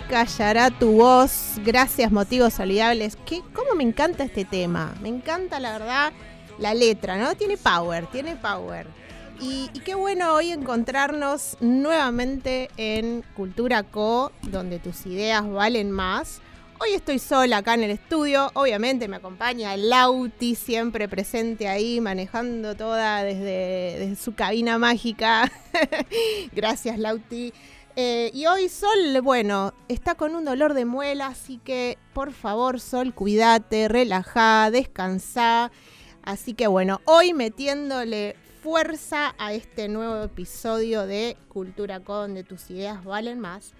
Callará tu voz. Gracias, motivos olvidables. ¿Qué, ¿Cómo me encanta este tema? Me encanta, la verdad, la letra, ¿no? Tiene power, tiene power. Y, qué bueno hoy encontrarnos nuevamente en Cultura Co, donde tus ideas valen más. Hoy estoy sola acá en el estudio. Obviamente me acompaña Lauti, siempre presente ahí, manejando toda desde su cabina mágica. Gracias, Lauti. Eh, y hoy Sol, bueno, está con un dolor de muela, así que por favor, Sol, cuídate, relajá, descansá. Así que bueno, hoy metiéndole fuerza a este nuevo episodio de Cultura Con, donde tus ideas valen más,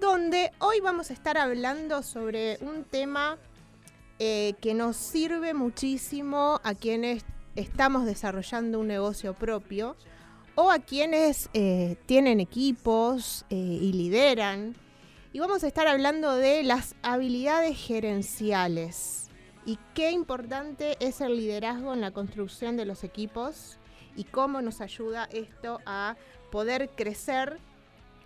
donde hoy vamos a estar hablando sobre un tema eh, que nos sirve muchísimo a quienes estamos desarrollando un negocio propio o a quienes eh, tienen equipos eh, y lideran. Y vamos a estar hablando de las habilidades gerenciales y qué importante es el liderazgo en la construcción de los equipos y cómo nos ayuda esto a poder crecer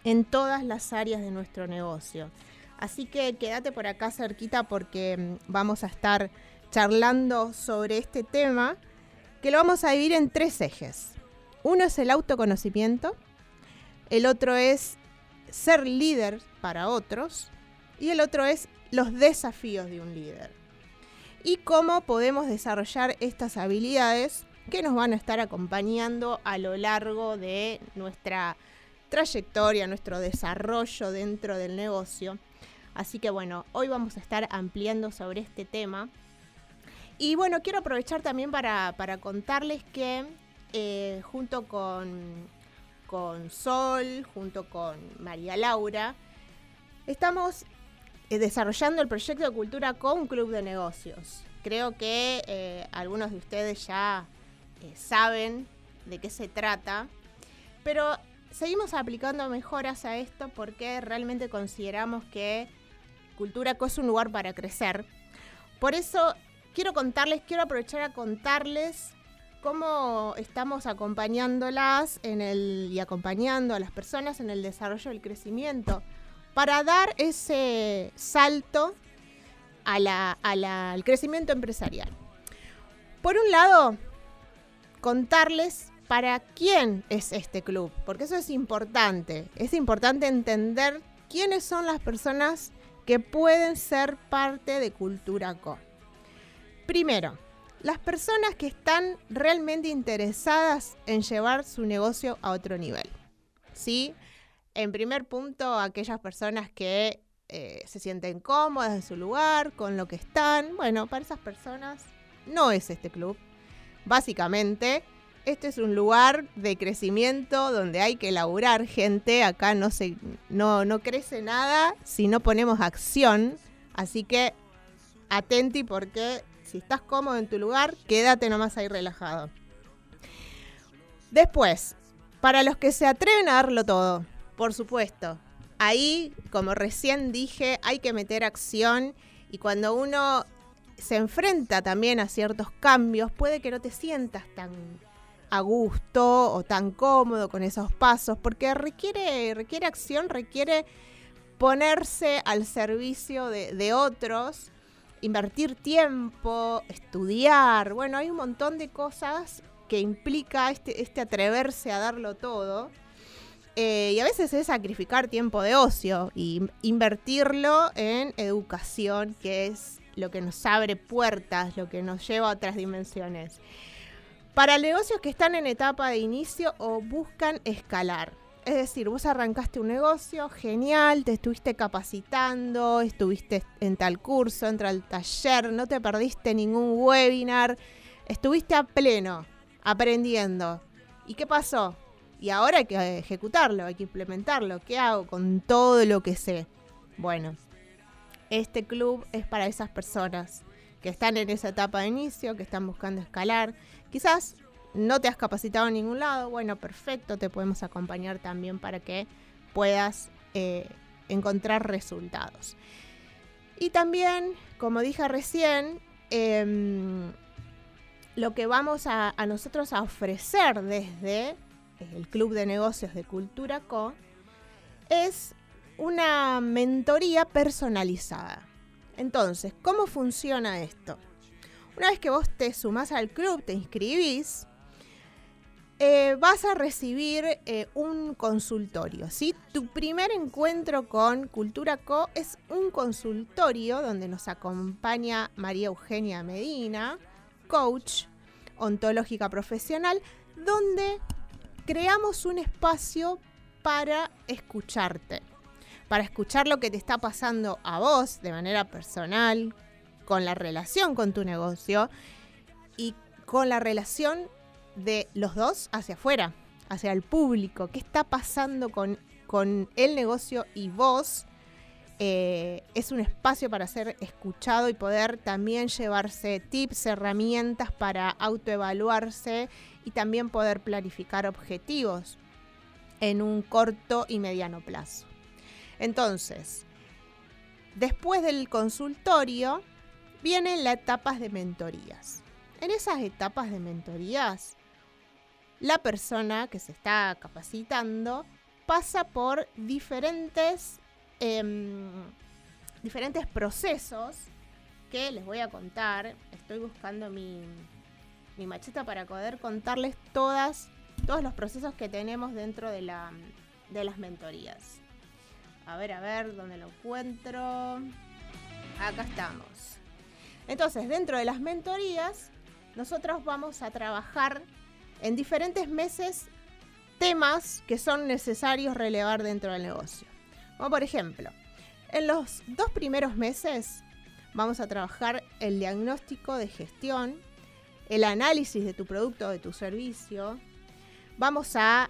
en todas las áreas de nuestro negocio. Así que quédate por acá cerquita porque mm, vamos a estar charlando sobre este tema que lo vamos a dividir en tres ejes. Uno es el autoconocimiento, el otro es ser líder para otros y el otro es los desafíos de un líder. Y cómo podemos desarrollar estas habilidades que nos van a estar acompañando a lo largo de nuestra trayectoria, nuestro desarrollo dentro del negocio. Así que bueno, hoy vamos a estar ampliando sobre este tema. Y bueno, quiero aprovechar también para, para contarles que eh, junto con, con Sol, junto con María Laura, estamos eh, desarrollando el proyecto de Cultura con club de negocios. Creo que eh, algunos de ustedes ya saben de qué se trata, pero seguimos aplicando mejoras a esto porque realmente consideramos que Cultura Co es un lugar para crecer. Por eso quiero contarles, quiero aprovechar a contarles cómo estamos acompañándolas y acompañando a las personas en el desarrollo del crecimiento para dar ese salto al crecimiento empresarial. Por un lado, contarles para quién es este club, porque eso es importante. Es importante entender quiénes son las personas que pueden ser parte de Cultura Co. Primero, las personas que están realmente interesadas en llevar su negocio a otro nivel. ¿Sí? En primer punto, aquellas personas que eh, se sienten cómodas en su lugar, con lo que están. Bueno, para esas personas no es este club. Básicamente, este es un lugar de crecimiento donde hay que laburar gente. Acá no, se, no, no crece nada si no ponemos acción. Así que atenti porque si estás cómodo en tu lugar, quédate nomás ahí relajado. Después, para los que se atreven a darlo todo, por supuesto, ahí, como recién dije, hay que meter acción y cuando uno se enfrenta también a ciertos cambios, puede que no te sientas tan a gusto o tan cómodo con esos pasos, porque requiere, requiere acción, requiere ponerse al servicio de, de otros, invertir tiempo, estudiar, bueno, hay un montón de cosas que implica este, este atreverse a darlo todo. Eh, y a veces es sacrificar tiempo de ocio y invertirlo en educación, que es lo que nos abre puertas, lo que nos lleva a otras dimensiones. Para negocios que están en etapa de inicio o buscan escalar. Es decir, vos arrancaste un negocio, genial, te estuviste capacitando, estuviste en tal curso, en tal taller, no te perdiste ningún webinar, estuviste a pleno, aprendiendo. ¿Y qué pasó? Y ahora hay que ejecutarlo, hay que implementarlo. ¿Qué hago con todo lo que sé? Bueno, este club es para esas personas que están en esa etapa de inicio, que están buscando escalar. Quizás no te has capacitado en ningún lado. Bueno, perfecto, te podemos acompañar también para que puedas eh, encontrar resultados. Y también, como dije recién, em, lo que vamos a, nosotros a ofrecer desde el Club de Negocios de Cultura Co es una mentoría personalizada. Entonces, ¿cómo funciona esto? Una vez que vos te sumás al club, te inscribís, eh, vas a recibir eh, un consultorio. ¿sí? Tu primer encuentro con Cultura Co es un consultorio donde nos acompaña María Eugenia Medina, coach ontológica profesional, donde creamos un espacio para escucharte, para escuchar lo que te está pasando a vos de manera personal, con la relación con tu negocio y con la relación de los dos hacia afuera, hacia el público. ¿Qué está pasando con, con el negocio y vos? Eh, es un espacio para ser escuchado y poder también llevarse tips, herramientas para autoevaluarse y también poder planificar objetivos en un corto y mediano plazo. Entonces, después del consultorio, vienen las etapas de mentorías. En esas etapas de mentorías, la persona que se está capacitando pasa por diferentes Em, diferentes procesos que les voy a contar. Estoy buscando mi, mi macheta para poder contarles todas, todos los procesos que tenemos dentro de, la, de las mentorías. A ver, a ver, ¿dónde lo encuentro? Acá estamos. Entonces, dentro de las mentorías, nosotros vamos a trabajar en diferentes meses temas que son necesarios relevar dentro del negocio. Como por ejemplo, en los dos primeros meses vamos a trabajar el diagnóstico de gestión, el análisis de tu producto o de tu servicio. Vamos a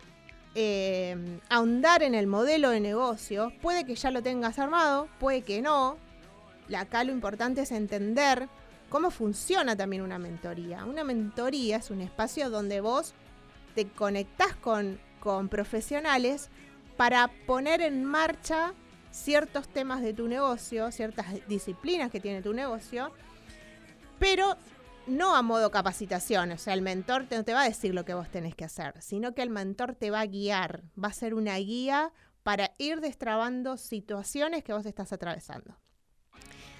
eh, ahondar en el modelo de negocio. Puede que ya lo tengas armado, puede que no. Acá lo importante es entender cómo funciona también una mentoría. Una mentoría es un espacio donde vos te conectás con, con profesionales para poner en marcha ciertos temas de tu negocio, ciertas disciplinas que tiene tu negocio, pero no a modo capacitación, o sea, el mentor no te va a decir lo que vos tenés que hacer, sino que el mentor te va a guiar, va a ser una guía para ir destrabando situaciones que vos estás atravesando.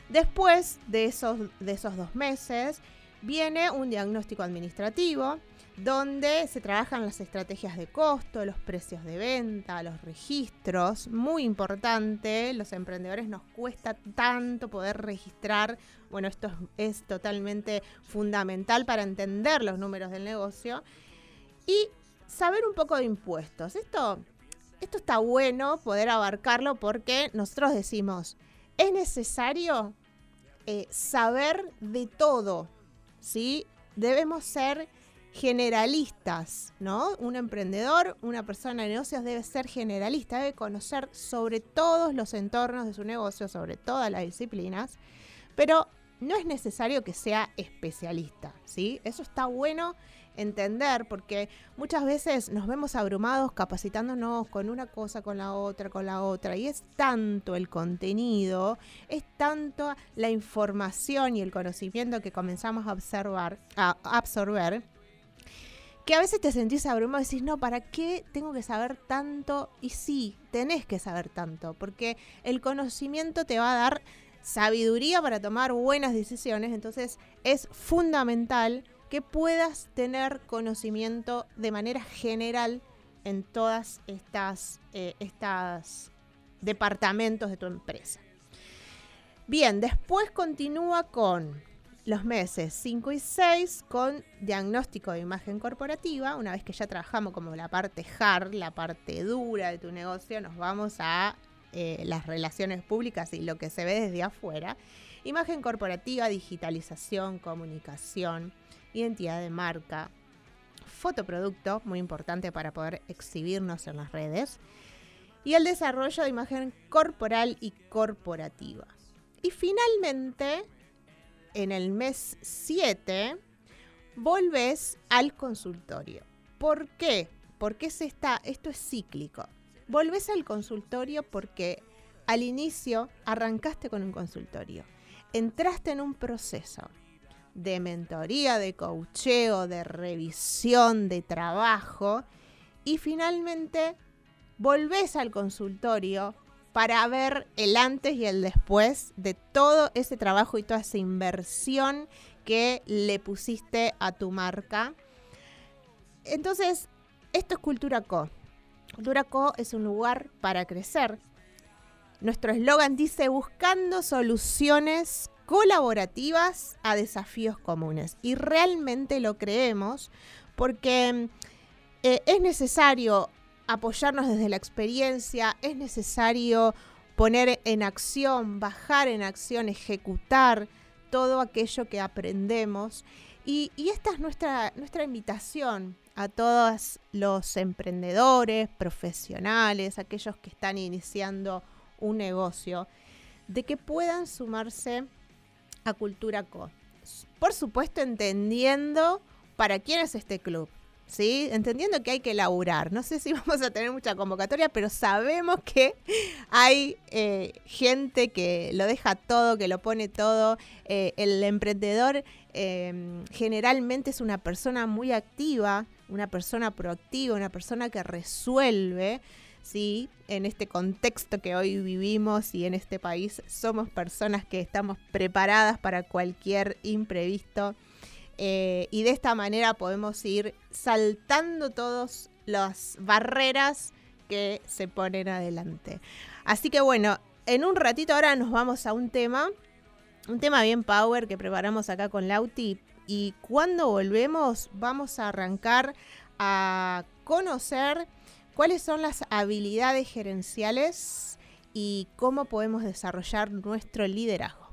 Después de esos, de esos dos meses, viene un diagnóstico administrativo, donde se trabajan las estrategias de costo, los precios de venta, los registros, muy importante, los emprendedores nos cuesta tanto poder registrar, bueno, esto es, totalmente fundamental para entender los números del negocio y saber un poco de impuestos. Esto, esto está bueno poder abarcarlo porque nosotros decimos, es necesario eh, saber de todo, ¿sí? Debemos ser generalistas, ¿no? Un emprendedor, una persona de negocios debe ser generalista, debe conocer sobre todos los entornos de su negocio, sobre todas las disciplinas, pero no es necesario que sea especialista, ¿sí? Eso está bueno entender porque muchas veces nos vemos abrumados capacitándonos con una cosa, con la otra, con la otra, y es tanto el contenido, es tanto la información y el conocimiento que comenzamos a observar, a absorber, que a veces te sentís abrumado y decís, no, ¿para qué tengo que saber tanto? Y sí, tenés que saber tanto, porque el conocimiento te va a dar sabiduría para tomar buenas decisiones, entonces es fundamental que puedas tener conocimiento de manera general en todas estas, eh, estas departamentos de tu empresa. Bien, después continúa con los meses 5 y 6 con diagnóstico de imagen corporativa. Una vez que ya trabajamos como la parte hard, la parte dura de tu negocio, nos vamos a eh, las relaciones públicas y lo que se ve desde afuera. Imagen corporativa, digitalización, comunicación, identidad de marca, fotoproducto, muy importante para poder exhibirnos en las redes, y el desarrollo de imagen corporal y corporativa. Y finalmente, en el mes 7, volves al consultorio. ¿Por qué? Porque se está, esto es cíclico. Volves al consultorio porque al inicio arrancaste con un consultorio. Entraste en un proceso de mentoría, de coacheo, de revisión, de trabajo y finalmente volvés al consultorio para ver el antes y el después de todo ese trabajo y toda esa inversión que le pusiste a tu marca. Entonces, esto es Cultura Co. Cultura Co es un lugar para crecer. Nuestro eslogan dice buscando soluciones colaborativas a desafíos comunes. Y realmente lo creemos porque eh, es necesario apoyarnos desde la experiencia, es necesario poner en acción, bajar en acción, ejecutar todo aquello que aprendemos. Y, y, esta es nuestra, nuestra invitación a todos los emprendedores, profesionales, aquellos que están iniciando un negocio, de que puedan sumarse a Cultura Co. Por supuesto, entendiendo para quién es este club. ¿Sí? Entendiendo que hay que laburar. No sé si vamos a tener mucha convocatoria, pero sabemos que hay eh, gente que lo deja todo, que lo pone todo. Eh, el emprendedor em, generalmente es una persona muy activa, una persona proactiva, una persona que resuelve. ¿Sí? En este contexto que hoy vivimos y en este país somos personas que estamos preparadas para cualquier imprevisto eh, y de esta manera podemos ir saltando todas las barreras que se ponen adelante. Así que bueno, en un ratito ahora nos vamos a un tema, un tema bien power que preparamos acá con Lauti y cuando volvemos vamos a arrancar a conocer cuáles son las habilidades gerenciales y cómo podemos desarrollar nuestro liderazgo.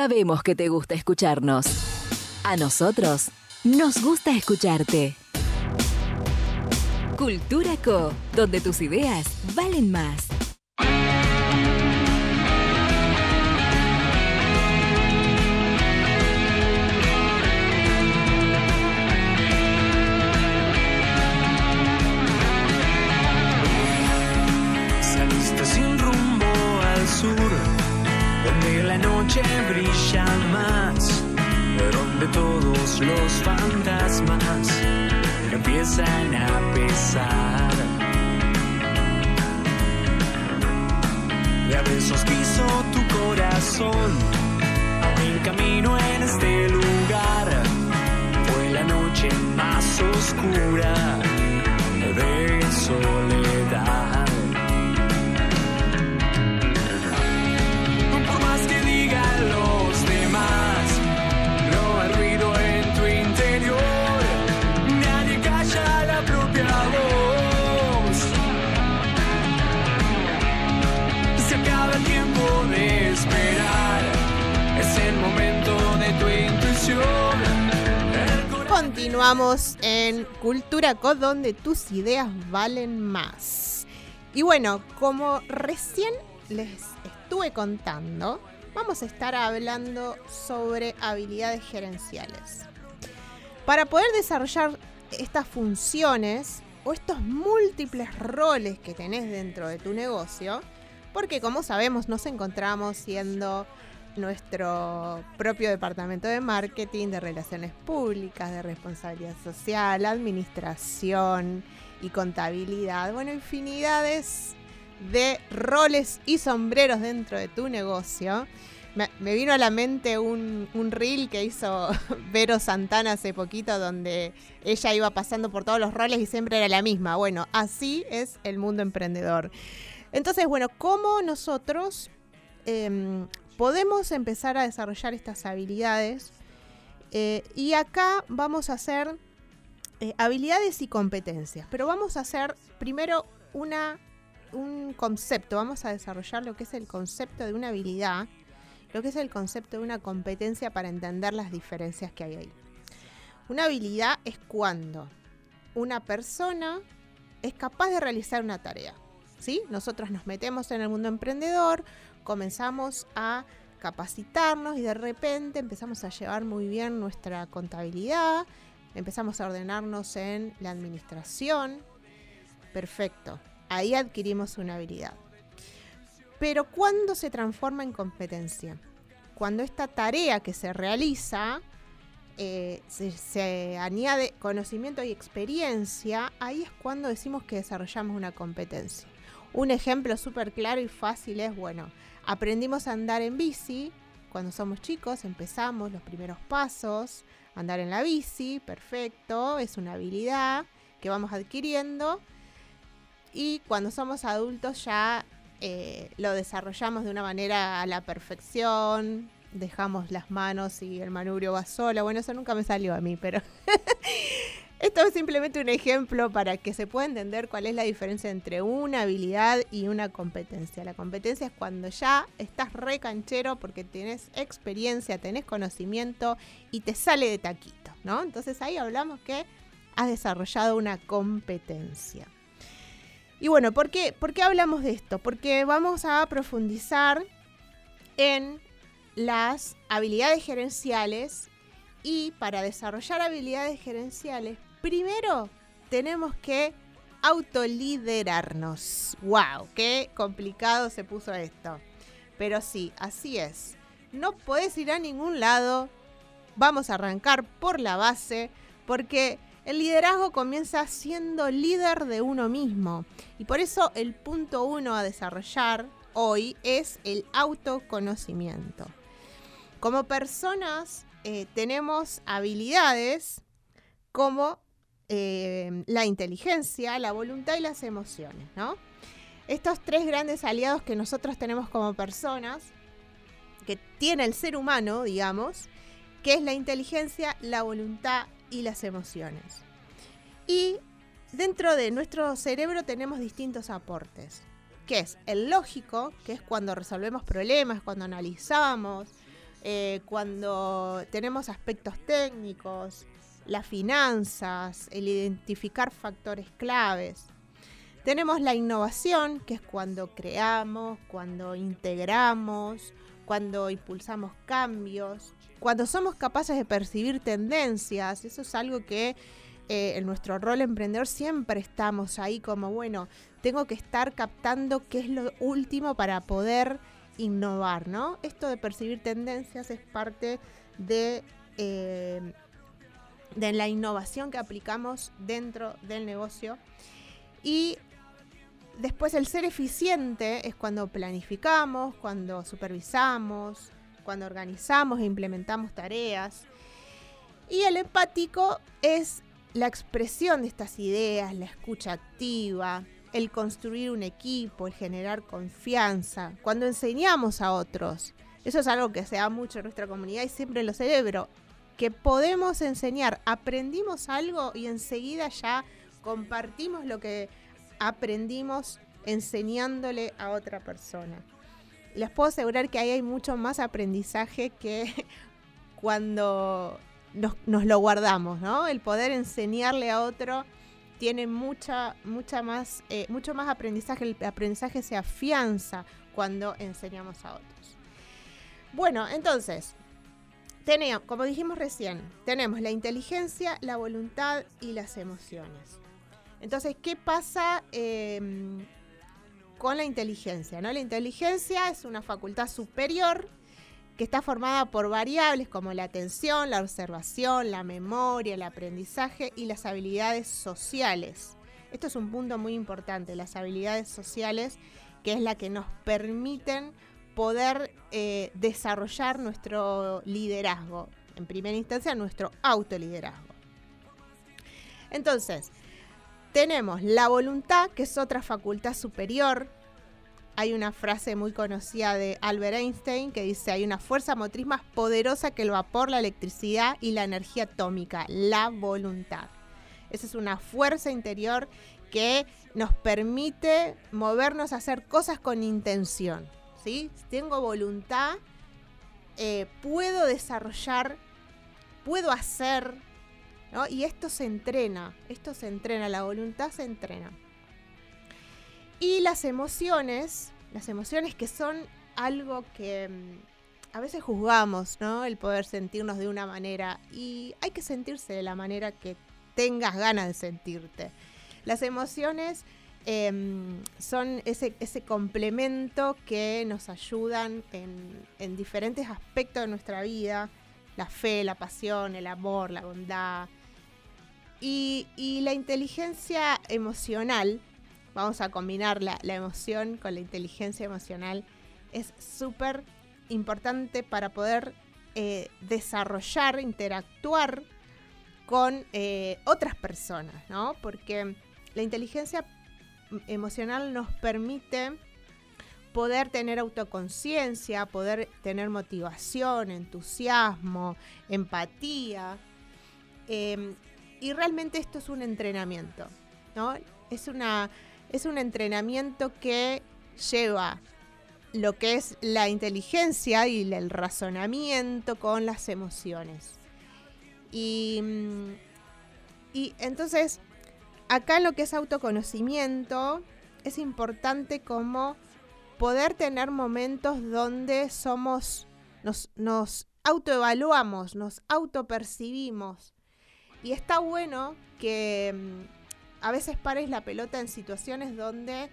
Sabemos que te gusta escucharnos. A nosotros nos gusta escucharte. Cultura Co, donde tus ideas valen más. Los fantasmas empiezan a pesar. Y a besos quiso tu corazón, en camino en este lugar. Fue la noche más oscura de soledad. Continuamos en Cultura Co, donde tus ideas valen más. Y bueno, como recién les estuve contando, vamos a estar hablando sobre habilidades gerenciales. Para poder desarrollar estas funciones o estos múltiples roles que tenés dentro de tu negocio, porque como sabemos nos encontramos siendo nuestro propio departamento de marketing, de relaciones públicas, de responsabilidad social, administración y contabilidad. Bueno, infinidades de roles y sombreros dentro de tu negocio. Me, vino a la mente un, un reel que hizo Vero Santana hace poquito donde ella iba pasando por todos los roles y siempre era la misma. Bueno, así es el mundo emprendedor. Entonces, bueno, ¿cómo nosotros em, podemos empezar a desarrollar estas habilidades? Eh, y acá vamos a hacer eh, habilidades y competencias, pero vamos a hacer primero una, un concepto, vamos a desarrollar lo que es el concepto de una habilidad, lo que es el concepto de una competencia para entender las diferencias que hay ahí. Una habilidad es cuando una persona es capaz de realizar una tarea. ¿sí? Nosotros nos metemos en el mundo emprendedor, comenzamos a capacitarnos y de repente empezamos a llevar muy bien nuestra contabilidad, empezamos a ordenarnos en la administración. Perfecto, ahí adquirimos una habilidad. Pero ¿cuándo se transforma en competencia? Cuando esta tarea que se realiza eh, se, se añade conocimiento y experiencia, ahí es cuando decimos que desarrollamos una competencia. Un ejemplo súper claro y fácil es, bueno, aprendimos a andar en bici. Cuando somos chicos, empezamos los primeros pasos, andar en la bici, perfecto, es una habilidad que vamos adquiriendo. Y cuando somos adultos ya eh, lo desarrollamos de una manera a la perfección, dejamos las manos y el manubrio va solo, bueno, eso nunca me salió a mí, pero Esto es simplemente un ejemplo para que se pueda entender cuál es la diferencia entre una habilidad y una competencia. La competencia es cuando ya estás re canchero porque tenés experiencia, tenés conocimiento y te sale de taquito, ¿no? Entonces ahí hablamos que has desarrollado una competencia. Y bueno, ¿por qué, ¿por qué hablamos de esto? Porque vamos a profundizar en las habilidades gerenciales y para desarrollar habilidades gerenciales primero tenemos que autoliderarnos. ¡Wow! ¡Qué complicado se puso esto! Pero sí, así es. No puedes ir a ningún lado. Vamos a arrancar por la base porque el liderazgo comienza siendo líder de uno mismo. Y por eso el punto uno a desarrollar hoy es el autoconocimiento. Como personas eh, tenemos habilidades como eh, la inteligencia, la voluntad y las emociones, ¿no? Estos tres grandes aliados que nosotros tenemos como personas, que tiene el ser humano, digamos, que es la inteligencia, la voluntad y las emociones. Y dentro de nuestro cerebro tenemos distintos aportes, que es el lógico, que es cuando resolvemos problemas, cuando analizamos, eh, cuando tenemos aspectos técnicos, las finanzas, el identificar factores claves. Tenemos la innovación, que es cuando creamos, cuando integramos, cuando impulsamos cambios, cuando somos capaces de percibir tendencias. Eso es algo que eh, en nuestro rol emprendedor siempre estamos ahí como, bueno, tengo que estar captando qué es lo último para poder innovar, ¿no? Esto de percibir tendencias es parte de eh, de la innovación que aplicamos dentro del negocio. Y después el ser eficiente es cuando planificamos, cuando supervisamos, cuando organizamos e implementamos tareas. Y el empático es la expresión de estas ideas, la escucha activa, el construir un equipo, el generar confianza, cuando enseñamos a otros. Eso es algo que se da mucho en nuestra comunidad y siempre lo celebro que podemos enseñar. Aprendimos algo y enseguida ya compartimos lo que aprendimos enseñándole a otra persona. Les puedo asegurar que ahí hay mucho más aprendizaje que cuando nos, lo guardamos, ¿no? El poder enseñarle a otro tiene mucha, mucha más, eh, mucho más aprendizaje. El aprendizaje se afianza cuando enseñamos a otros. Bueno, entonces, tenemos, como dijimos recién, tenemos la inteligencia, la voluntad y las emociones. Entonces, ¿qué pasa em, con la inteligencia? La inteligencia es una facultad superior que está formada por variables como la atención, la observación, la memoria, el aprendizaje y las habilidades sociales. Esto es un punto muy importante, las habilidades sociales, que es la que nos permiten poder eh, desarrollar nuestro liderazgo, en primera instancia nuestro autoliderazgo. Entonces, tenemos la voluntad, que es otra facultad superior. Hay una frase muy conocida de Albert Einstein que dice, hay una fuerza motriz más poderosa que el vapor, la electricidad y la energía atómica, la voluntad. Esa es una fuerza interior que nos permite movernos a hacer cosas con intención. ¿Sí? Si tengo voluntad, eh, puedo desarrollar, puedo hacer, y esto se entrena, esto se entrena, la voluntad se entrena. Y las emociones, las emociones que son algo que mm, a veces juzgamos, ¿no? El poder sentirnos de una manera y hay que sentirse de la manera que tengas ganas de sentirte. Las emociones em, son ese, ese, complemento que nos ayudan en, en diferentes aspectos de nuestra vida, la fe, la pasión, el amor, la bondad, y, la inteligencia emocional, vamos a combinar la, emoción con la inteligencia emocional, es súper importante para poder eh, desarrollar, interactuar con eh, otras personas, ¿no? Porque la inteligencia emocional nos permite poder tener autoconciencia, poder tener motivación, entusiasmo, empatía. Em, y realmente esto es un entrenamiento, ¿no? Es, una, es un entrenamiento que lleva lo que es la inteligencia y el razonamiento con las emociones. Y, mm, y entonces, acá lo que es autoconocimiento, es importante como poder tener momentos donde somos, nos, nos autoevaluamos, nos autopercibimos, y está bueno que mm, a veces pares la pelota en situaciones donde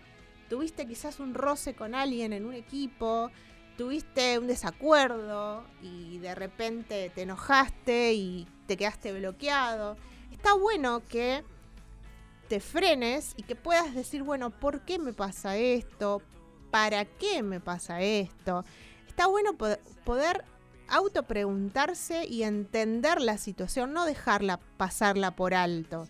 tuviste quizás un roce con alguien en un equipo, tuviste un desacuerdo y de repente te enojaste y te quedaste bloqueado. Está bueno que te frenes y que puedas decir, bueno, ¿por qué me pasa esto? ¿Para qué me pasa esto? Está bueno poder autopreguntarse y entender la situación, no dejarla pasarla por alto.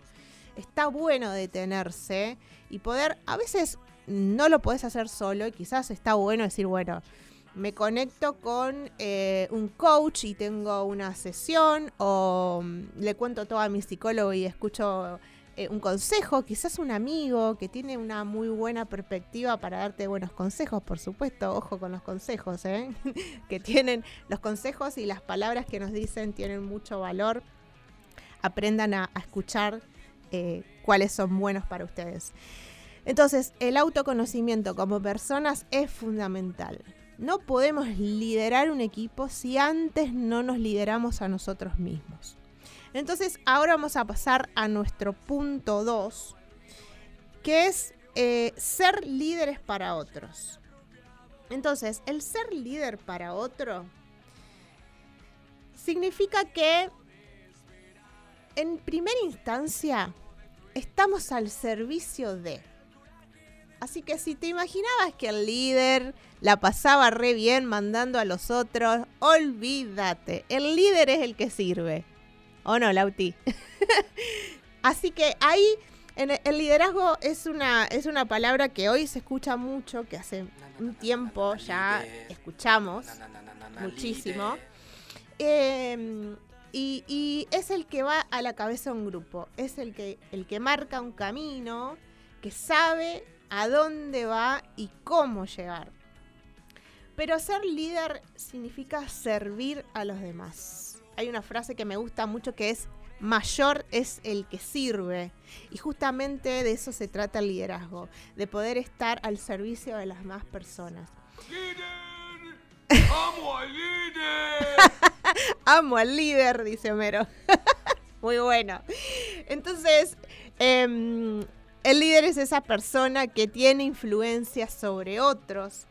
Está bueno detenerse y poder, a veces no lo puedes hacer solo y quizás está bueno decir, bueno, me conecto con eh, un coach y tengo una sesión o mm, le cuento todo a mi psicólogo y escucho eh, un consejo, quizás un amigo que tiene una muy buena perspectiva para darte buenos consejos, por supuesto, ojo con los consejos, ¿eh? que tienen los consejos y las palabras que nos dicen tienen mucho valor. Aprendan a, escuchar eh, cuáles son buenos para ustedes. Entonces, el autoconocimiento como personas es fundamental. No podemos liderar un equipo si antes no nos lideramos a nosotros mismos. Entonces, ahora vamos a pasar a nuestro punto 2, que es eh, ser líderes para otros. Entonces, el ser líder para otro significa que en primera instancia estamos al servicio de. Así que si te imaginabas que el líder la pasaba re bien mandando a los otros, olvídate, el líder es el que sirve. ¿O no, Lauti? Así que ahí en el liderazgo es una, es una palabra que hoy se escucha mucho, que hace un tiempo ya escuchamos muchísimo. Em, y, es el que va a la cabeza de un grupo, es el que, el que marca un camino, que sabe a dónde va y cómo llegar. Pero ser líder significa servir a los demás hay una frase que me gusta mucho que es mayor es el que sirve. Y justamente de eso se trata el liderazgo, de poder estar al servicio de las más personas. ¡Líder! ¡Amo al líder! Amo al líder, dice Homero. Muy bueno. Entonces, em, el líder es esa persona que tiene influencia sobre otros.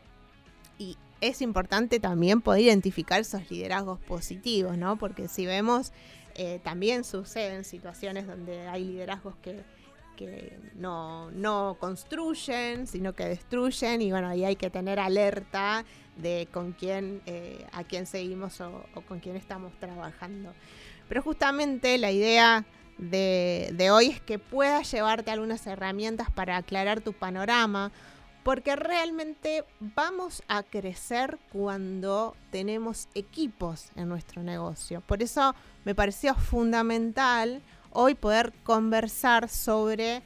Es importante también poder identificar esos liderazgos positivos, ¿no? Porque si vemos, eh, también suceden situaciones donde hay liderazgos que, que no, no construyen, sino que destruyen, y bueno, ahí hay que tener alerta de con quién, eh, a quién seguimos o, o con quién estamos trabajando. Pero justamente la idea de, de, hoy es que puedas llevarte algunas herramientas para aclarar tu panorama, porque realmente vamos a crecer cuando tenemos equipos en nuestro negocio. Por eso me pareció fundamental hoy poder conversar sobre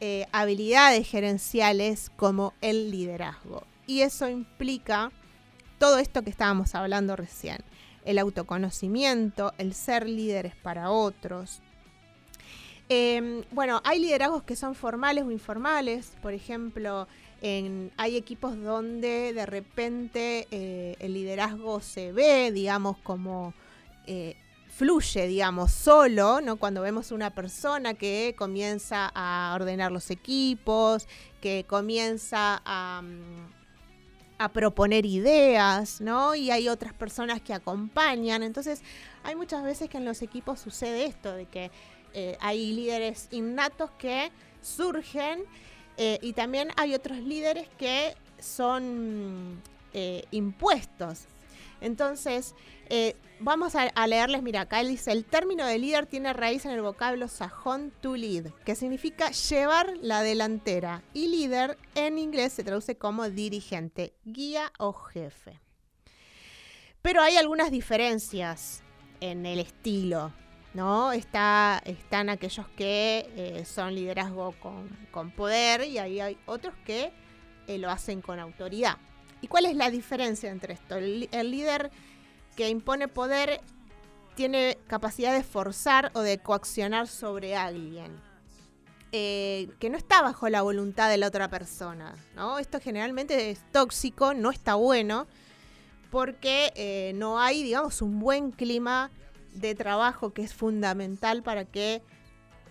eh, habilidades gerenciales como el liderazgo. Y eso implica todo esto que estábamos hablando recién. El autoconocimiento, el ser líderes para otros. Eh, bueno, hay liderazgos que son formales o informales. Por ejemplo, en, hay equipos donde de repente eh, el liderazgo se ve, digamos, como eh, fluye, digamos, solo, ¿no? Cuando vemos una persona que comienza a ordenar los equipos, que comienza a, a proponer ideas, ¿no? Y hay otras personas que acompañan. Entonces, hay muchas veces que en los equipos sucede esto, de que eh, hay líderes innatos que surgen eh, y también hay otros líderes que son eh, impuestos. Entonces, eh, vamos a, a, leerles, mira, acá él dice, el término de líder tiene raíz en el vocablo sajón to lead, que significa llevar la delantera, y líder en inglés se traduce como dirigente, guía o jefe. Pero hay algunas diferencias en el estilo, ¿no? Está, están aquellos que eh, son liderazgo con, con, poder y ahí hay otros que eh, lo hacen con autoridad. ¿Y cuál es la diferencia entre esto? El, el líder que impone poder tiene capacidad de forzar o de coaccionar sobre alguien. Eh, que no está bajo la voluntad de la otra persona. ¿no? Esto generalmente es tóxico, no está bueno, porque no hay, digamos, un buen clima de trabajo que es fundamental para que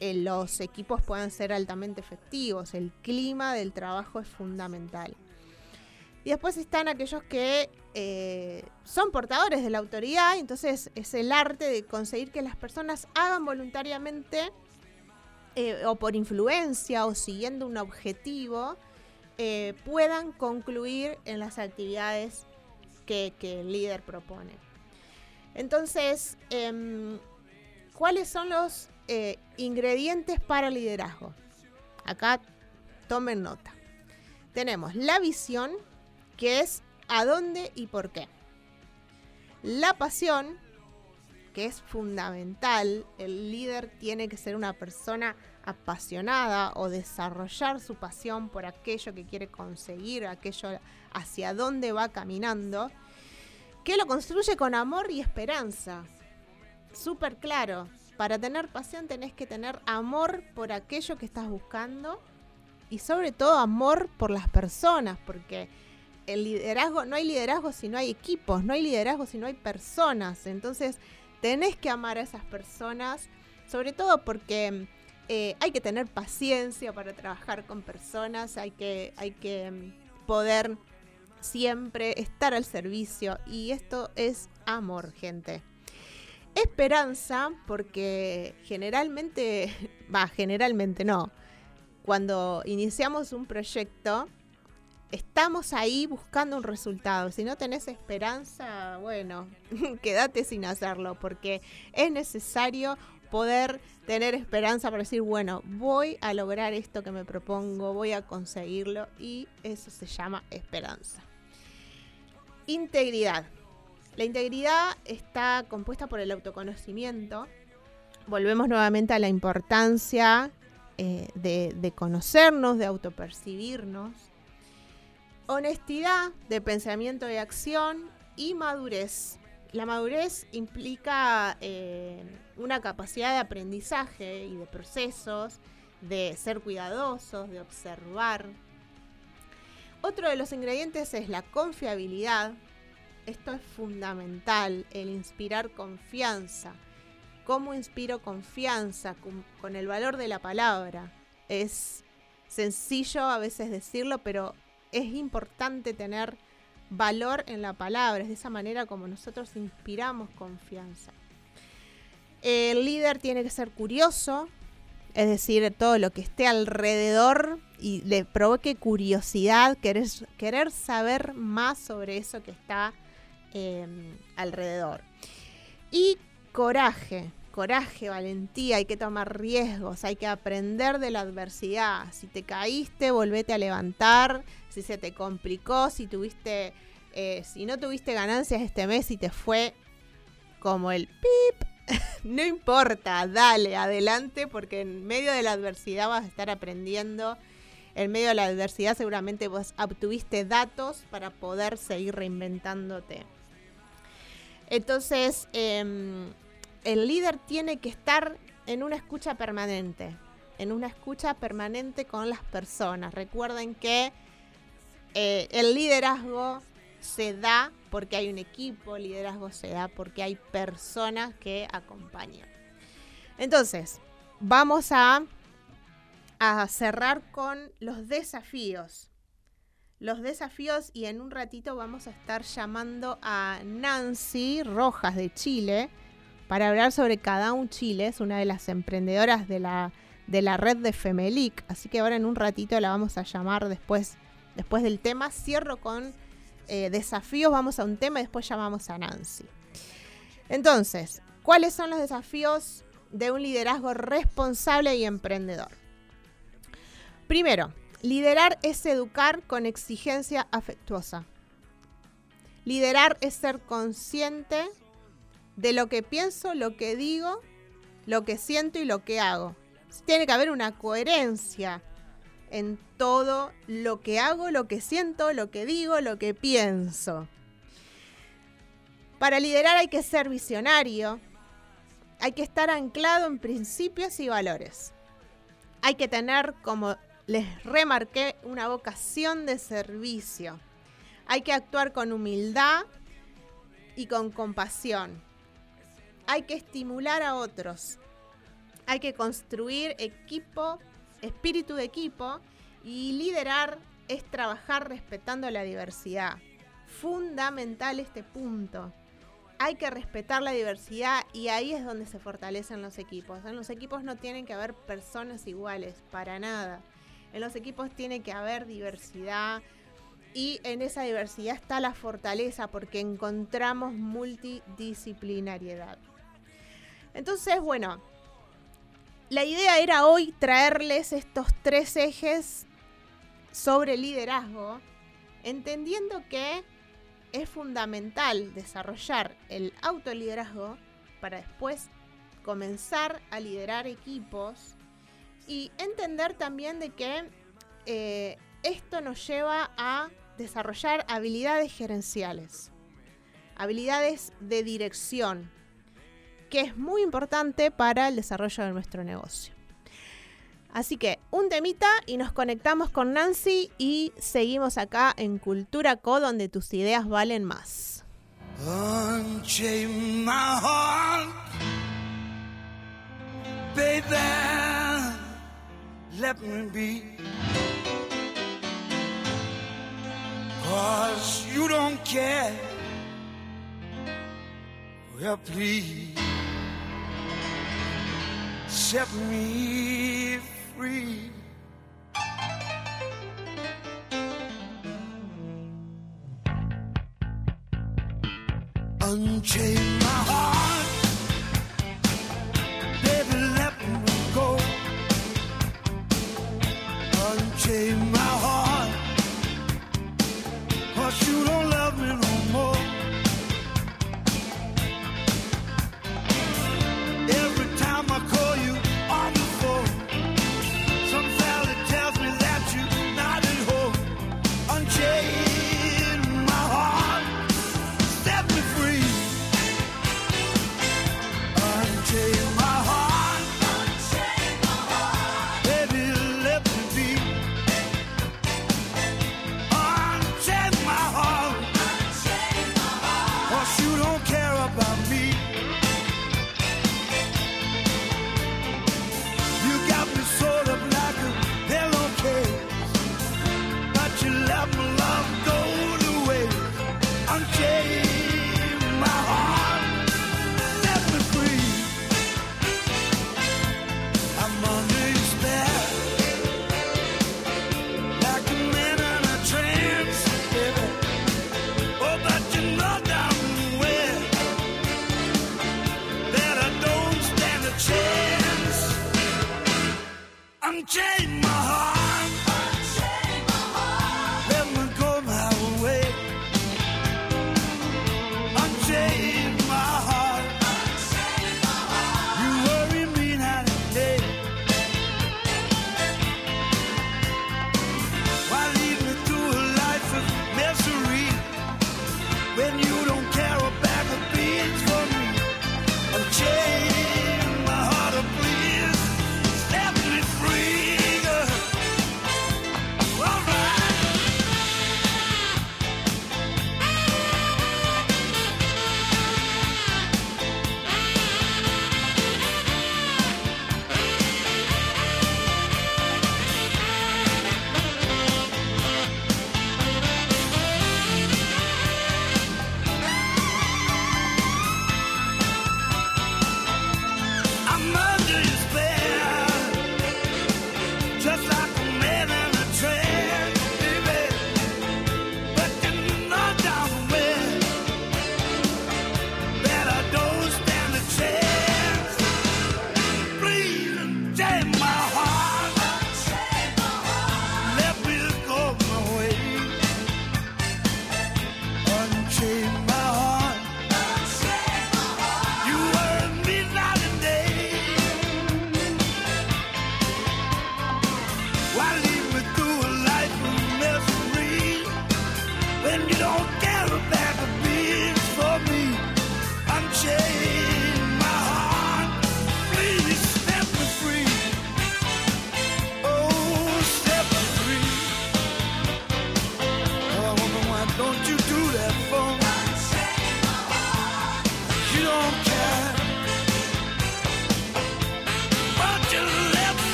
eh, los equipos puedan ser altamente efectivos. El clima del trabajo es fundamental. Y después están aquellos que eh, son portadores de la autoridad, entonces es el arte de conseguir que las personas hagan voluntariamente eh, o por influencia o siguiendo un objetivo, puedan concluir en las actividades que el líder propone. Entonces, eh, ¿cuáles son los eh, ingredientes para liderazgo? Acá tomen nota. Tenemos la visión, que es a dónde y por qué. La pasión, que es fundamental, el líder tiene que ser una persona apasionada o desarrollar su pasión por aquello que quiere conseguir, aquello hacia dónde va caminando, que lo construye con amor y esperanza. Súper claro, para tener pasión tenés que tener amor por aquello que estás buscando y sobre todo amor por las personas, porque el liderazgo, no hay liderazgo si no hay equipos, no hay liderazgo si no hay personas. Entonces, tenés que amar a esas personas, sobre todo porque eh, hay que tener paciencia para trabajar con personas, hay que, hay que mm, poder siempre estar al servicio y esto es amor, gente. Esperanza, porque generalmente, va, generalmente no, cuando iniciamos un proyecto, estamos ahí buscando un resultado. Si no tenés esperanza, bueno, quédate sin hacerlo, porque es necesario poder tener esperanza para decir, bueno, voy a lograr esto que me propongo, voy a conseguirlo y eso se llama esperanza. Integridad. La integridad está compuesta por el autoconocimiento. Volvemos nuevamente a la importancia eh, de, de conocernos, de autopercibirnos, honestidad de pensamiento y acción y madurez. La madurez implica eh, una capacidad de aprendizaje y de procesos, de ser cuidadosos, de observar. Otro de los ingredientes es la confiabilidad. Esto es fundamental, el inspirar confianza. ¿Cómo inspiro confianza? Con, el valor de la palabra. Es sencillo a veces decirlo, pero es importante tener valor en la palabra, es de esa manera como nosotros inspiramos confianza. El líder tiene que ser curioso, es decir, todo lo que esté alrededor y le provoque curiosidad, querer, querer saber más sobre eso que está em, alrededor. Y coraje, coraje, valentía, hay que tomar riesgos, hay que aprender de la adversidad. Si te caíste, volvete a levantar. Si se te complicó, si tuviste, eh, si no tuviste ganancias este mes y te fue como el pip, no importa, dale, adelante, porque en medio de la adversidad vas a estar aprendiendo. En medio de la adversidad seguramente vos obtuviste datos para poder seguir reinventándote. Entonces, em, el líder tiene que estar en una escucha permanente, en una escucha permanente con las personas. Recuerden que eh, el liderazgo se da porque hay un equipo, el liderazgo se da porque hay personas que acompañan. Entonces, vamos a, a cerrar con los desafíos. Los desafíos y en un ratito vamos a estar llamando a Nancy Rojas de Chile para hablar sobre un Chile, es una de las emprendedoras de la, de la red de Femelic, así que ahora en un ratito la vamos a llamar después, después del tema. Cierro con eh, desafíos, vamos a un tema y después llamamos a Nancy. Entonces, ¿cuáles son los desafíos de un liderazgo responsable y emprendedor? Primero, liderar es educar con exigencia afectuosa. Liderar es ser consciente de lo que pienso, lo que digo, lo que siento y lo que hago. Tiene que haber una coherencia en todo lo que hago, lo que siento, lo que digo, lo que pienso. Para liderar hay que ser visionario, hay que estar anclado en principios y valores. Hay que tener, como les remarqué, una vocación de servicio. Hay que actuar con humildad y con compasión hay que estimular a otros. Hay que construir equipo, espíritu de equipo y liderar es trabajar respetando la diversidad. Fundamental este punto. Hay que respetar la diversidad y ahí es donde se fortalecen los equipos. En los equipos no tienen que haber personas iguales, para nada. En los equipos tiene que haber diversidad y en esa diversidad está la fortaleza porque encontramos multidisciplinariedad. Entonces, bueno, la idea era hoy traerles estos tres ejes sobre liderazgo, entendiendo que es fundamental desarrollar el autoliderazgo para después comenzar a liderar equipos y entender también de que eh, esto nos lleva a desarrollar habilidades gerenciales, habilidades de dirección, que es muy importante para el desarrollo de nuestro negocio. Así que un temita y nos conectamos con Nancy y seguimos acá en Cultura Co, donde tus ideas valen más. Let me be. Cause you don't care. Well, please. set me free. Unchain my heart,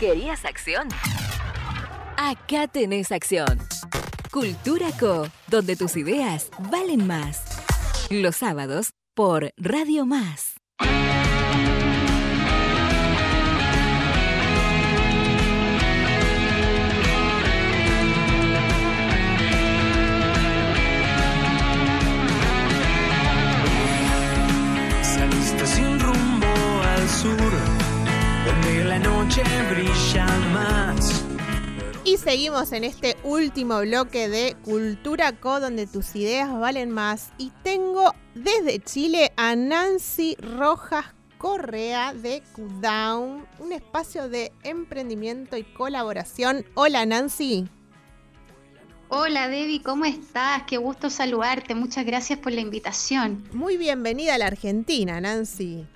¿Querías acción? Acá tenés acción. Cultura Co, donde tus ideas valen más. Los sábados por Radio Más. Saliste sin rumbo donde la noche brilla más. Y seguimos en este último bloque de Cultura Co, donde tus ideas valen más. Y tengo desde Chile a Nancy Rojas Correa de Down, un espacio de emprendimiento y colaboración. Hola Nancy. Hola Debbie, ¿cómo estás? Qué gusto saludarte. Muchas gracias por la invitación. Muy bienvenida a la Argentina, Nancy.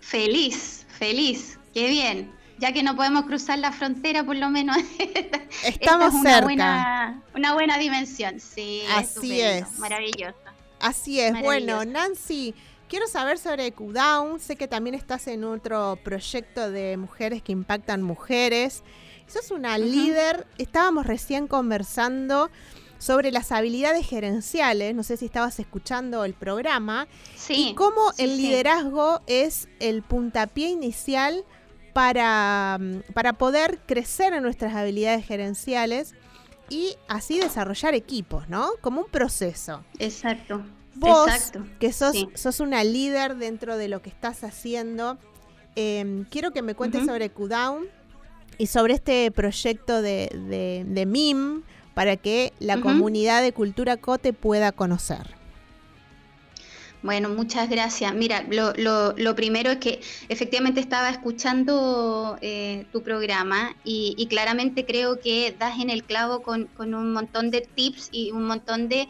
Feliz, feliz. Qué bien. Ya que no podemos cruzar la frontera, por lo menos. Estamos esta es una cerca. Buena, una buena dimensión, sí. Así es. Maravilloso. Así es. Bueno. Nancy, quiero saber sobre Q-Down. Sé que también estás en otro proyecto de mujeres que impactan mujeres. Sos una líder. Estábamos recién conversando sobre las habilidades gerenciales. No sé si estabas escuchando el programa. Sí. y cómo sí, el sí. liderazgo es el puntapié inicial para, mm, para poder crecer en nuestras habilidades gerenciales y así desarrollar equipos, ¿no? Como un proceso. Exacto. Vos, Exacto. que sos, sí. sos una líder dentro de lo que estás haciendo, eh, quiero que me cuentes sobre Q-Down y sobre este proyecto de, de, de MIM para que la comunidad de Cultura Cote pueda conocer. Bueno, muchas gracias. Mira, lo, lo, lo primero es que efectivamente estaba escuchando eh, tu programa y, y claramente creo que das en el clavo con, con un montón de tips y un montón de,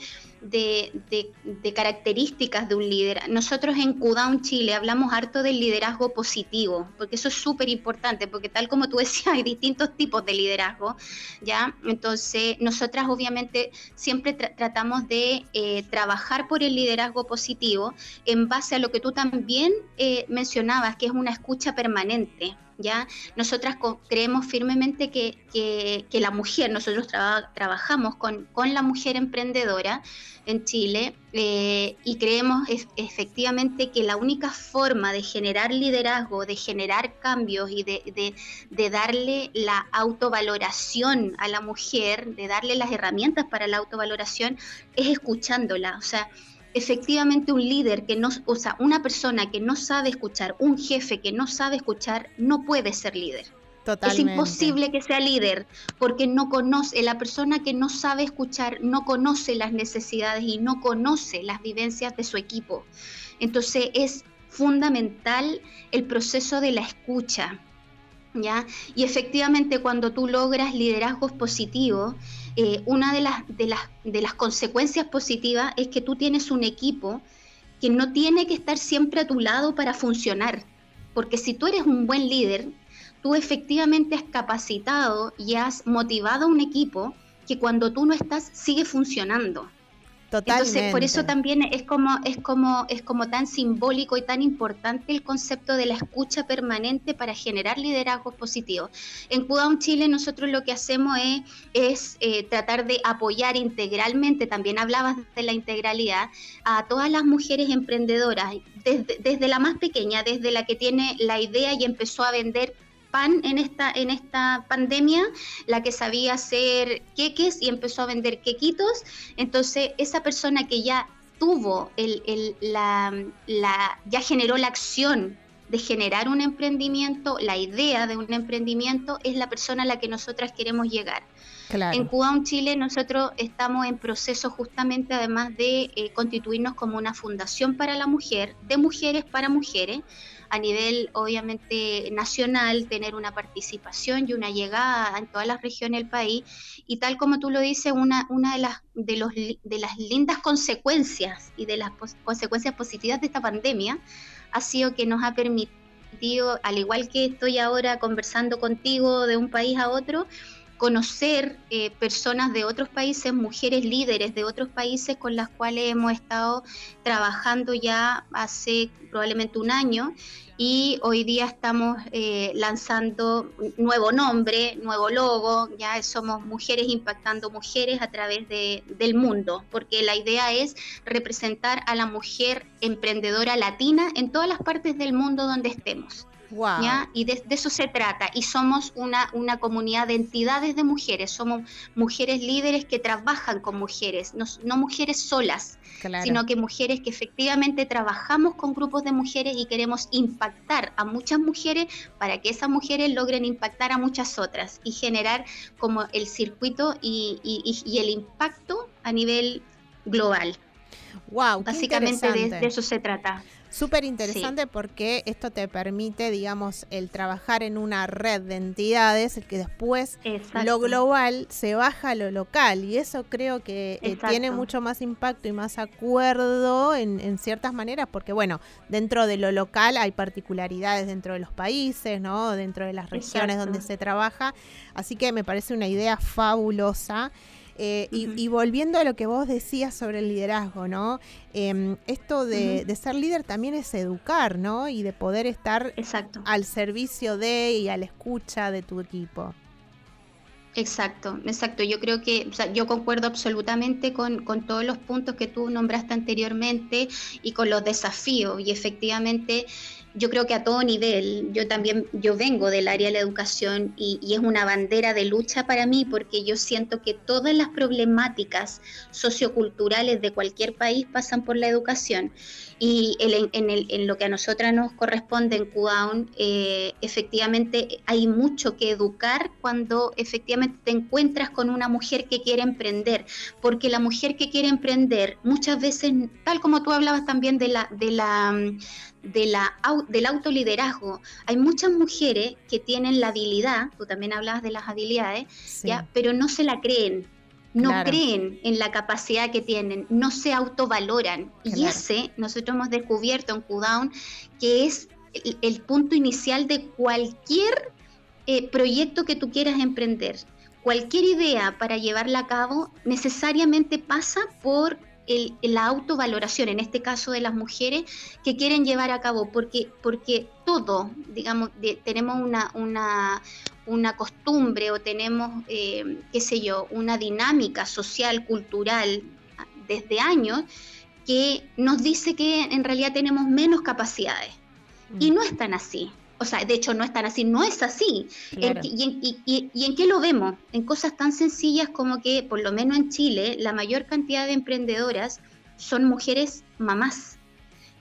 de, de- de características de un líder. Nosotros en Cudown Chile hablamos harto del liderazgo positivo, porque eso es súper importante, porque tal como tú decías, hay distintos tipos de liderazgo, ¿ya? Entonces, nosotras obviamente siempre tra- tratamos de eh, trabajar por el liderazgo positivo en base a lo que tú también eh, mencionabas, que es una escucha permanente. ¿Ya? Nosotras creemos firmemente que, que- la mujer, nosotros traba- trabajamos con, con la mujer emprendedora en Chile eh, y creemos efectivamente que la única forma de generar liderazgo, de generar cambios y de, de- de darle la autovaloración a la mujer, de darle las herramientas para la autovaloración, es escuchándola. O sea, efectivamente un líder que no, o sea, una persona que no sabe escuchar, un jefe que no sabe escuchar, no puede ser líder. Totalmente. Es imposible que sea líder porque no conoce, la persona que no sabe escuchar no conoce las necesidades y no conoce las vivencias de su equipo. Entonces es fundamental el proceso de la escucha. ¿Ya? Y efectivamente cuando tú logras liderazgos positivos, eh, una de las, de, las, de las consecuencias positivas es que tú tienes un equipo que no tiene que estar siempre a tu lado para funcionar. Porque si tú eres un buen líder, tú efectivamente has capacitado y has motivado a un equipo que cuando tú no estás sigue funcionando. Totalmente. Entonces, por eso también es como, es como, es como tan simbólico y tan importante el concepto de la escucha permanente para generar liderazgos positivos. En Cudown Chile nosotros lo que hacemos es, es eh, tratar de apoyar integralmente, también hablabas de la integralidad, a todas las mujeres emprendedoras, desde, desde la más pequeña, desde la que tiene la idea y empezó a vender pan en esta, en esta pandemia, la que sabía hacer queques y empezó a vender quequitos. Entonces, esa persona que ya tuvo el, el- la, la- ya generó la acción de generar un emprendimiento, la idea de un emprendimiento, es la persona a la que nosotras queremos llegar. Claro. En Cubaun Chile nosotros estamos en proceso justamente además de eh, constituirnos como una fundación para la mujer, de mujeres para mujeres, a nivel obviamente nacional, tener una participación y una llegada en todas las regiones del país. Y tal como tú lo dices, una, una de, las, de, los, de las lindas consecuencias y de las consecuencias positivas de esta pandemia ha sido que nos ha permitido, al igual que estoy ahora conversando contigo de un país a otro, conocer eh, personas de otros países, mujeres líderes de otros países con las cuales hemos estado trabajando ya hace probablemente un año y hoy día estamos eh, lanzando nuevo nombre, nuevo logo, ya somos mujeres impactando mujeres a través de, del mundo, porque la idea es representar a la mujer emprendedora latina en todas las partes del mundo donde estemos. Y de, eso se trata. Y somos una, una comunidad de entidades de mujeres. Somos mujeres líderes que trabajan con mujeres, no, mujeres solas, sino que mujeres que efectivamente trabajamos con grupos de mujeres y queremos impactar a muchas mujeres para que esas mujeres logren impactar a muchas otras y generar como el circuito y, y, el impacto a nivel global. Wow, básicamente de, eso se trata. Súper interesante porque esto te permite, digamos, el trabajar en una red de entidades, el que después lo global se baja a lo local. Y eso creo que eh, tiene mucho más impacto y más acuerdo en, ciertas maneras porque, bueno, dentro de lo local hay particularidades dentro de los países, ¿no? Dentro de las regiones donde se trabaja, así que me parece una idea fabulosa. Eh, y, volviendo a lo que vos decías sobre el liderazgo, ¿no? Em, esto de, ser líder también es educar, ¿no? Y de poder estar al servicio de y a la escucha de tu equipo. Exacto, exacto. Yo creo que, o sea, yo concuerdo absolutamente con, con, todos los puntos que tú nombraste anteriormente y con los desafíos. Y efectivamente, yo creo que a todo nivel, yo también, yo vengo del área de la educación y, es una bandera de lucha para mí porque yo siento que todas las problemáticas socioculturales de cualquier país pasan por la educación. Y en, el, en, lo que a nosotras nos corresponde en QDown, eh, efectivamente hay mucho que educar cuando efectivamente te encuentras con una mujer que quiere emprender, porque la mujer que quiere emprender muchas veces, tal como tú hablabas también de la, de la, de la, del autoliderazgo. Hay muchas mujeres que tienen la habilidad, tú también hablabas de las habilidades, ¿ya? pero no se la creen, no creen en la capacidad que tienen, no se autovaloran. Y ese nosotros hemos descubierto en Q-Down que es el, punto inicial de cualquier eh, proyecto que tú quieras emprender. Cualquier idea para llevarla a cabo necesariamente pasa por la autovaloración, en este caso de las mujeres, que quieren llevar a cabo, porque, porque todo, digamos, tenemos una, una, una, costumbre o tenemos, eh, qué sé yo, una dinámica social, cultural, desde años, que nos dice que en realidad tenemos menos capacidades. Y no es tan así o sea, de hecho no están así, no es así. y, en qué lo vemos? En cosas tan sencillas como que, por lo menos en Chile, la mayor cantidad de emprendedoras son mujeres mamás.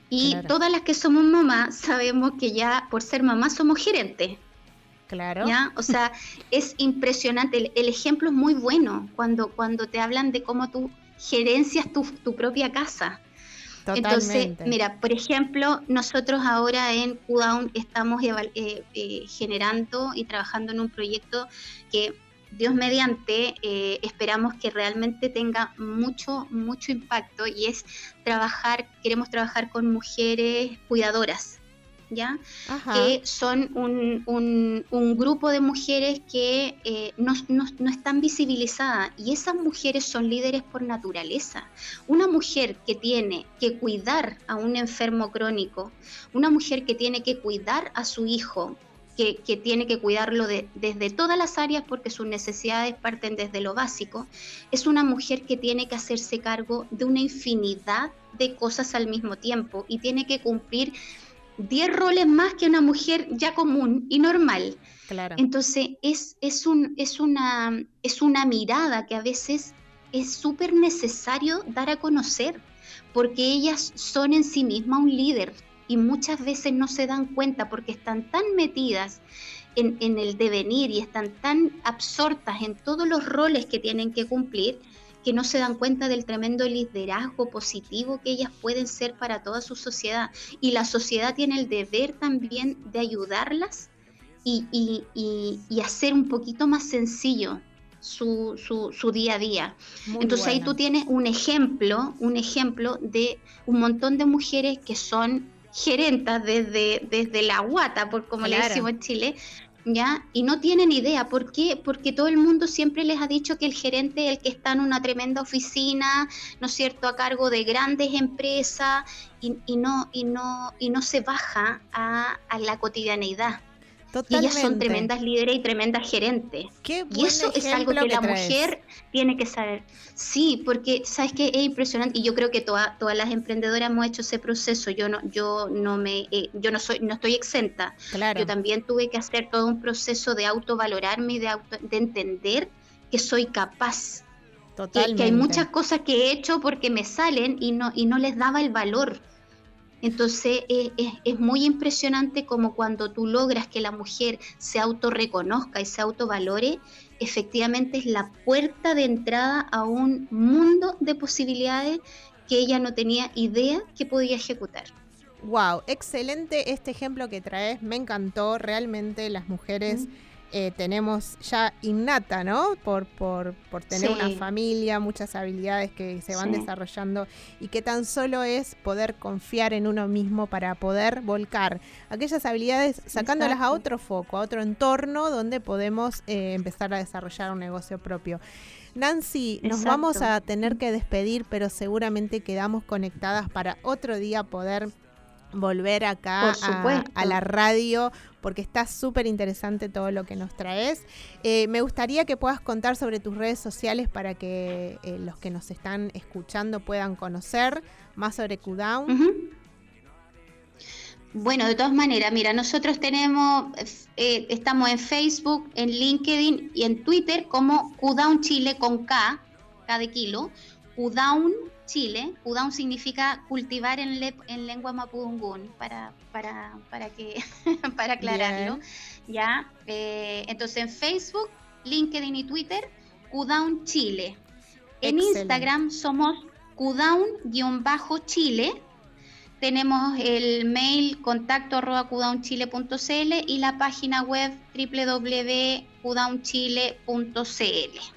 Y todas las que somos mamás sabemos que ya por ser mamás somos gerentes. Claro. ¿Ya? O sea, es impresionante. El, ejemplo es muy bueno cuando, cuando te hablan de cómo tú gerencias tu, tu propia casa. Entonces, mira, por ejemplo, nosotros ahora en QDown estamos eh, eh, generando y trabajando en un proyecto que Dios mediante, eh, esperamos que realmente tenga mucho, mucho impacto y es trabajar, queremos trabajar con mujeres cuidadoras, ¿ya? Que son un, un, grupo de mujeres que eh, no, están visibilizadas y esas mujeres son líderes por naturaleza. Una mujer que tiene que cuidar a un enfermo crónico, una mujer que tiene que cuidar a su hijo, que, tiene que cuidarlo desde todas las áreas porque sus necesidades parten desde lo básico, es una mujer que tiene que hacerse cargo de una infinidad de cosas al mismo tiempo y tiene que cumplir 10 roles más que una mujer ya común y normal. Claro. Entonces es, es, un, es, una, es una mirada que a veces es súper necesario dar a conocer, porque ellas son en sí mismas un líder y muchas veces no se dan cuenta porque están tan metidas en, en el devenir y están tan absortas en todos los roles que tienen que cumplir que no se dan cuenta del tremendo liderazgo positivo que ellas pueden ser para toda su sociedad. Y la sociedad tiene el deber también de ayudarlas y, y, hacer un poquito más sencillo su, su, día a día. Entonces ahí tú tienes un ejemplo, un ejemplo de un montón de mujeres que son gerentas desde, desde la guata, por como le decimos en Chile, ¿ya? Y no tienen idea. ¿Por qué? Porque todo el mundo siempre les ha dicho que el gerente es el que está en una tremenda oficina, ¿no es cierto?, a cargo de grandes empresas y, y no, y, no, y no se baja a, a la cotidianeidad. Y ellas son tremendas líderes y tremendas gerentes. y eso es algo que, la mujer tiene que saber. Sí, porque sabes que es impresionante y yo creo que todas las emprendedoras hemos hecho ese proceso. Yo no, yo no me, eh, yo no soy, no estoy exenta. Yo también tuve que hacer todo un proceso de autovalorarme y de, de entender que soy capaz. Totalmente. Que, que hay muchas cosas que he hecho porque me salen y no, y no les daba el valor. Entonces es, muy impresionante como cuando tú logras que la mujer se autorreconozca y se autovalore, efectivamente es la puerta de entrada a un mundo de posibilidades que ella no tenía idea que podía ejecutar. Wow, excelente este ejemplo que traes, me encantó, realmente las mujeres... Eh, tenemos ya innata, ¿no? Por, por, por tener una familia, muchas habilidades que se van desarrollando y que tan solo es poder confiar en uno mismo para poder volcar aquellas habilidades sacándolas a otro foco, a otro entorno donde podemos eh, empezar a desarrollar un negocio propio. Nancy, nos vamos a tener que despedir, pero seguramente quedamos conectadas para otro día poder volver acá a, la radio porque está súper interesante todo lo que nos traes. Eh, me gustaría que puedas contar sobre tus redes sociales para que eh, los que nos están escuchando puedan conocer más sobre Qdown. Bueno, de todas maneras, mira, nosotros tenemos, eh, estamos en Facebook, en LinkedIn y en Twitter como Qdown Chile con K, K de kilo, Qdown Chile. Udaun significa cultivar en, en lengua mapudungún, para, para, para, que, para aclararlo. ¿ya? Eh, entonces en Facebook, LinkedIn y Twitter, Udaun Chile. En Instagram somos Kudaun-Chile. Tenemos el mail contacto arroba y la página web www.kudaunchile.cl.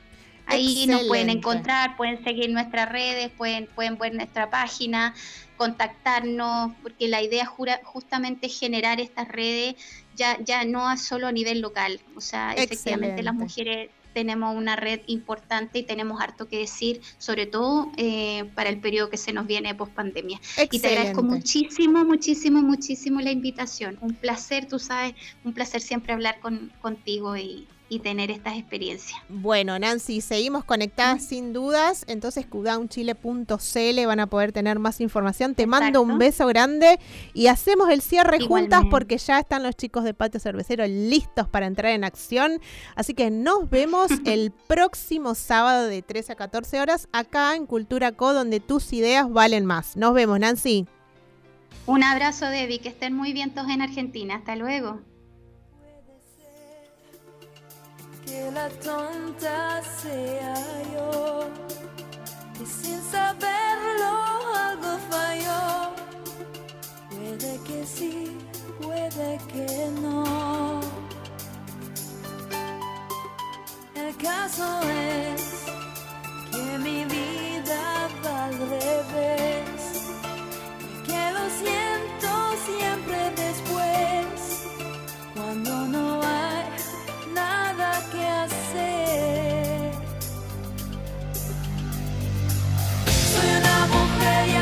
Ahí nos pueden encontrar, pueden seguir nuestras redes, pueden, pueden ver nuestra página, contactarnos, porque la idea jura, justamente es generar estas redes ya, ya no solo a nivel local. O sea, efectivamente las mujeres tenemos una red importante y tenemos harto que decir, sobre todo eh, para el periodo que se nos viene post pandemia. Y te agradezco muchísimo, muchísimo, muchísimo la invitación. Un placer, tú sabes, un placer siempre hablar con, contigo y, y tener estas experiencias. Bueno, Nancy, seguimos conectadas sin dudas. Entonces, cudownchile.cl van a poder tener más información. Te mando un beso grande y hacemos el cierre juntas porque ya están los chicos de Patio Cervecero listos para entrar en acción. Así que nos vemos el próximo sábado de 13 a 14 horas acá en Cultura Co, donde tus ideas valen más. Nos vemos, Nancy. Un abrazo, Debbie. Que estén muy bien todos en Argentina. Hasta luego. que la tonta sea yo. Y sin saberlo algo falló. Puede que sí, puede que no. El caso es que mi vida va al revés. Y que lo siento siempre después. Cuando no hay nada que hacer. Soy una mujer y